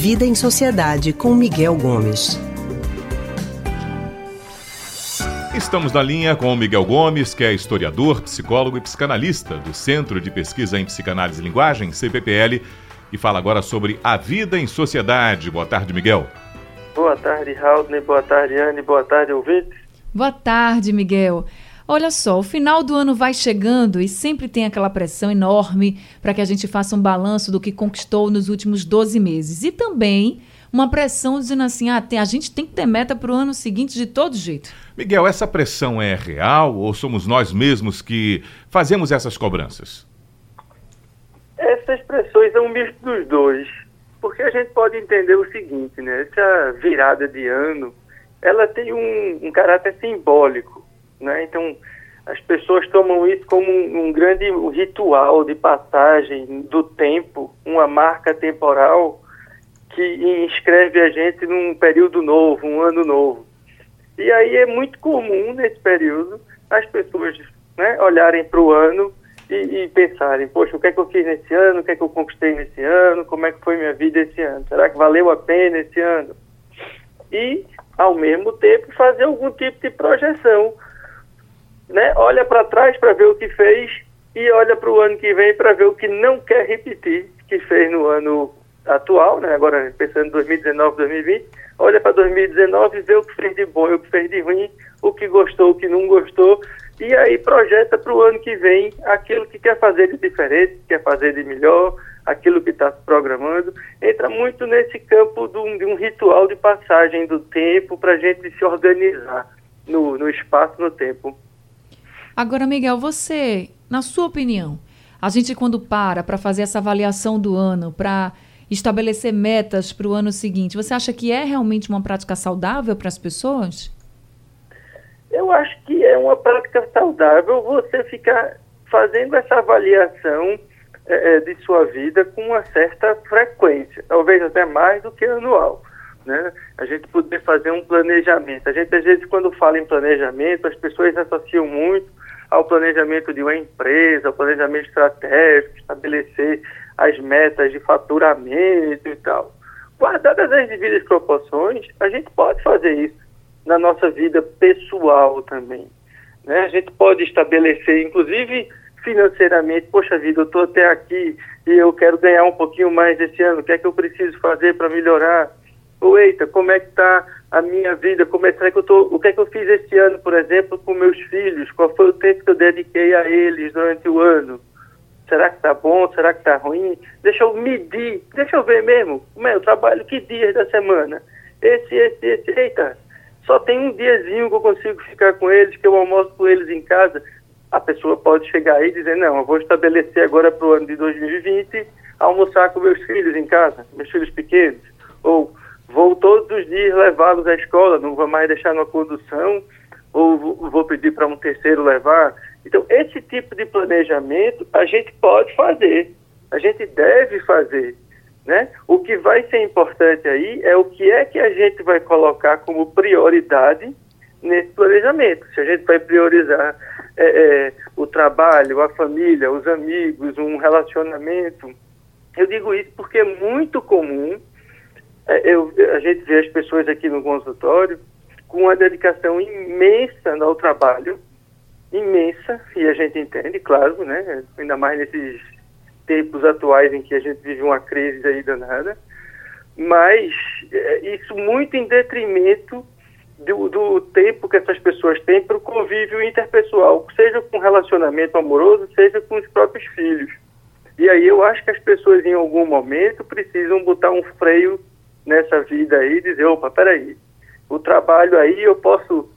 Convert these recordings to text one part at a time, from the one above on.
Vida em Sociedade com Miguel Gomes. Estamos na linha com o Miguel Gomes, que é historiador, psicólogo e psicanalista do Centro de Pesquisa em Psicanálise e Linguagem, CPPL, e fala agora sobre a vida em sociedade. Boa tarde, Miguel. Boa tarde, Raul. Boa tarde, Anne. Boa tarde, ouvintes. Boa tarde, Miguel. Olha só, o final do ano vai chegando e sempre tem aquela pressão enorme para que a gente faça um balanço do que conquistou nos últimos 12 meses. E também uma pressão dizendo assim: ah, tem, a gente tem que ter meta para o ano seguinte de todo jeito. Miguel, essa pressão é real ou somos nós mesmos que fazemos essas cobranças? Essas pressões são um misto dos dois. Porque a gente pode entender o seguinte, né? Essa virada de ano, ela tem um, um caráter simbólico. Né? Então, as pessoas tomam isso como um, um grande ritual de passagem do tempo, uma marca temporal que inscreve a gente num período novo, um ano novo. E aí é muito comum nesse período as pessoas né, olharem para o ano e, e, pensarem, poxa, o que é que eu fiz nesse ano, o que é que eu conquistei nesse ano, como é que foi minha vida esse ano, será que valeu a pena esse ano? E, ao mesmo tempo, fazer algum tipo de projeção né, olha para trás para ver o que fez e olha para o ano que vem para ver o que não quer repetir que fez no ano atual, né, agora pensando em 2019, 2020, olha para 2019 e vê o que fez de bom o que fez de ruim, o que gostou, o que não gostou, e aí projeta para o ano que vem aquilo que quer fazer de diferente, que quer fazer de melhor, aquilo que está se programando. Entra muito nesse campo de um, de um ritual de passagem do tempo para a gente se organizar no, no espaço, no tempo. Agora, Miguel, você, na sua opinião, a gente quando para para fazer essa avaliação do ano, para estabelecer metas para o ano seguinte, você acha que é realmente uma prática saudável para as pessoas? Eu acho que é uma prática saudável você ficar fazendo essa avaliação é, de sua vida com uma certa frequência, talvez até mais do que anual. Né? A gente poder fazer um planejamento. A gente, às vezes, quando fala em planejamento, as pessoas associam muito ao planejamento de uma empresa, ao planejamento estratégico, estabelecer as metas de faturamento e tal. Guardadas as devidas proporções, a gente pode fazer isso na nossa vida pessoal também. Né? A gente pode estabelecer, inclusive financeiramente, poxa vida, eu estou até aqui e eu quero ganhar um pouquinho mais esse ano, o que é que eu preciso fazer para melhorar? Ou eita, como é que está a minha vida, como é, que eu tô, o que é que eu fiz esse ano, por exemplo, com meus filhos, qual foi o tempo que dediquei a eles durante o ano, será que está bom, será que está ruim, deixa eu medir, deixa eu ver mesmo, como é, eu trabalho que dias da semana, esse, esse, esse, eita, só tem um diazinho que eu consigo ficar com eles, que eu almoço com eles em casa, a pessoa pode chegar aí e dizer, não, eu vou estabelecer agora para o ano de 2020 almoçar com meus filhos em casa, meus filhos pequenos, ou vou todos os dias levá-los à escola, não vou mais deixar numa condução, ou vou pedir para um terceiro levar. Então, esse tipo de planejamento a gente pode fazer, a gente deve fazer. Né? O que vai ser importante aí é o que é que a gente vai colocar como prioridade nesse planejamento. Se a gente vai priorizar é, é, o trabalho, a família, os amigos, um relacionamento. Eu digo isso porque é muito comum é, eu, a gente vê as pessoas aqui no consultório com uma dedicação imensa ao trabalho, imensa, e a gente entende, claro, né? Ainda mais nesses tempos atuais em que a gente vive uma crise aí danada, mas é, isso muito em detrimento do, do tempo que essas pessoas têm para o convívio interpessoal, seja com relacionamento amoroso, seja com os próprios filhos. E aí eu acho que as pessoas em algum momento precisam botar um freio nessa vida aí e dizer, opa, peraí, o trabalho aí eu posso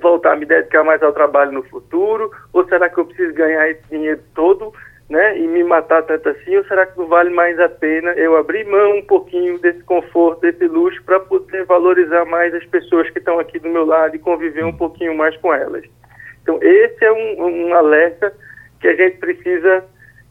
voltar a me dedicar mais ao trabalho no futuro, ou será que eu preciso ganhar esse dinheiro todo, né, e me matar tanto assim, ou será que não vale mais a pena eu abrir mão um pouquinho desse conforto, desse luxo, para poder valorizar mais as pessoas que estão aqui do meu lado e conviver um pouquinho mais com elas. Então, esse é um, um alerta que a gente precisa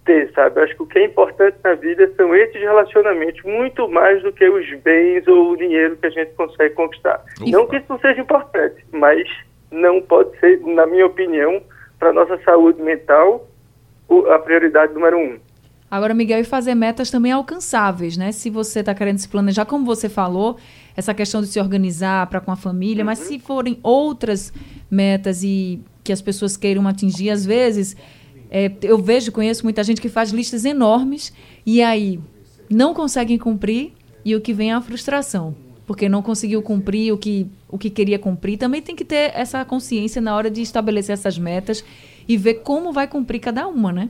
ter, sabe? Acho que o que é importante na vida são esses relacionamentos, muito mais do que os bens ou o dinheiro que a gente consegue conquistar. Ufa. Não que isso não seja importante, mas não pode ser, na minha opinião, para a nossa saúde mental, a prioridade número um. Agora, Miguel, e fazer metas também alcançáveis, né? Se você está querendo se planejar, como você falou, essa questão de se organizar para com a família, uhum. mas se forem outras metas e que as pessoas queiram atingir, às vezes, é, eu vejo, conheço muita gente que faz listas enormes e aí não conseguem cumprir e o que vem é a frustração, porque não conseguiu cumprir o que, o que queria cumprir. Também tem que ter essa consciência na hora de estabelecer essas metas e ver como vai cumprir cada uma, né?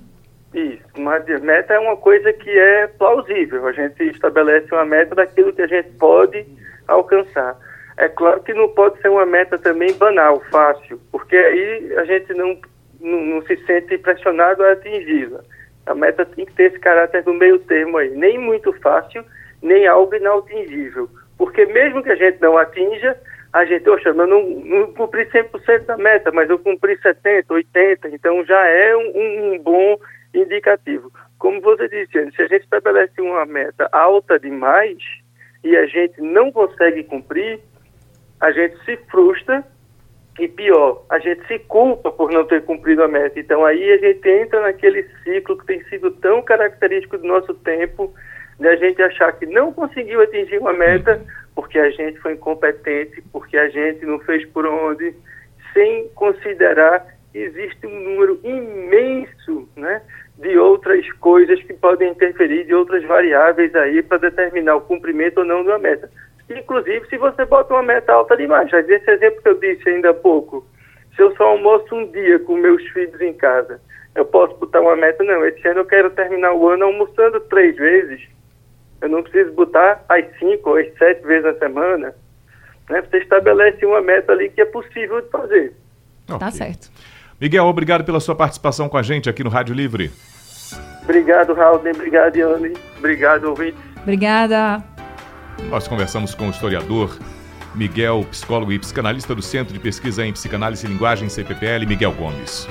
Isso, uma meta é uma coisa que é plausível. A gente estabelece uma meta daquilo que a gente pode alcançar. É claro que não pode ser uma meta também banal, fácil, porque aí a gente não, não, não se sente pressionado a atingi-la. A meta tem que ter esse caráter do meio termo aí, nem muito fácil, nem algo inatingível. Porque mesmo que a gente não atinja, a gente, oxa, eu não, não cumpri 100% da meta, mas eu cumpri 70%, 80%, então já é um, um bom indicativo. Como você disse, se a gente estabelece uma meta alta demais e a gente não consegue cumprir, a gente se frustra e pior, a gente se culpa por não ter cumprido a meta. Então aí a gente entra naquele ciclo que tem sido tão característico do nosso tempo, de a gente achar que não conseguiu atingir uma meta porque a gente foi incompetente, porque a gente não fez por onde, sem considerar que existe um número imenso, né, de outras coisas que podem interferir, de outras variáveis aí para determinar o cumprimento ou não de uma meta. Inclusive, se você bota uma meta alta demais, já esse exemplo que eu disse ainda há pouco, se eu só almoço um dia com meus filhos em casa, eu posso botar uma meta, não, esse ano eu quero terminar o ano almoçando três vezes, eu não preciso botar as cinco ou as sete vezes na semana, né? Você estabelece uma meta ali que é possível de fazer. Okay. Tá certo. Miguel, obrigado pela sua participação com a gente aqui no Rádio Livre. Obrigado, Raul. Obrigado, Yane. Obrigado, ouvinte. Obrigada. Nós conversamos com o historiador Miguel, psicólogo e psicanalista do Centro de Pesquisa em Psicanálise e Linguagem, CPPL, Miguel Gomes.